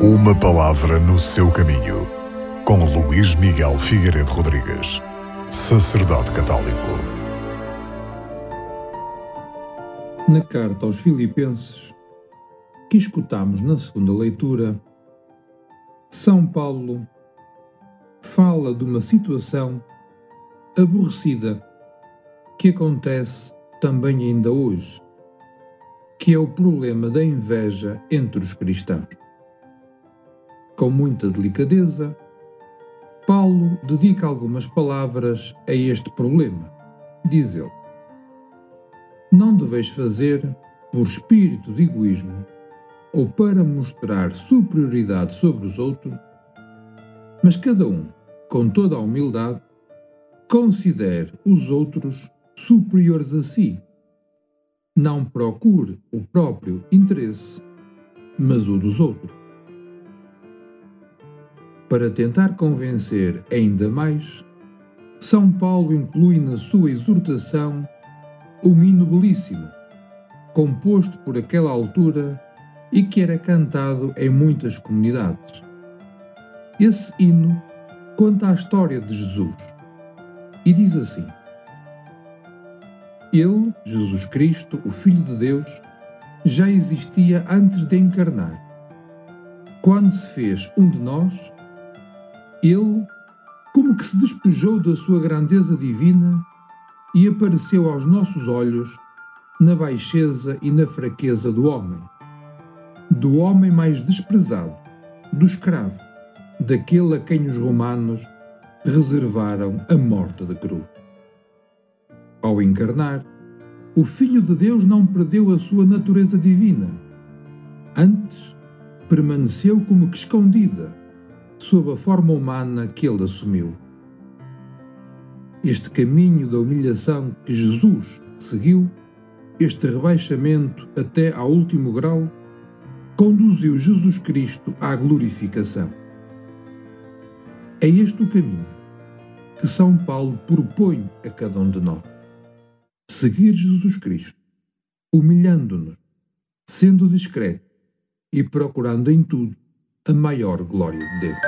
Uma palavra no seu caminho, com Luís Miguel Figueiredo Rodrigues, sacerdote católico. Na carta aos Filipenses, que escutamos na segunda leitura, São Paulo fala de uma situação aborrecida que acontece também ainda hoje, que é o problema da inveja entre os cristãos. Com muita delicadeza, Paulo dedica algumas palavras a este problema. Diz ele: Não deveis fazer por espírito de egoísmo ou para mostrar superioridade sobre os outros, mas cada um, com toda a humildade, considere os outros superiores a si. Não procure o próprio interesse, mas o dos outros. Para tentar convencer ainda mais, São Paulo inclui na sua exortação um hino belíssimo, composto por aquela altura e que era cantado em muitas comunidades. Esse hino conta a história de Jesus e diz assim: ele, Jesus Cristo, o Filho de Deus, já existia antes de encarnar. Quando se fez um de nós, ele, como que se despejou da sua grandeza divina e apareceu aos nossos olhos na baixeza e na fraqueza do homem, do homem mais desprezado, do escravo, daquele a quem os romanos reservaram a morte da cruz. Ao encarnar, o Filho de Deus não perdeu a sua natureza divina. Antes, permaneceu como que escondida, sob a forma humana que ele assumiu. Este caminho da humilhação que Jesus seguiu, este rebaixamento até ao último grau, conduziu Jesus Cristo à glorificação. É este o caminho que São Paulo propõe a cada um de nós seguir Jesus Cristo, humilhando-nos, sendo discreto e procurando em tudo a maior glória de Deus.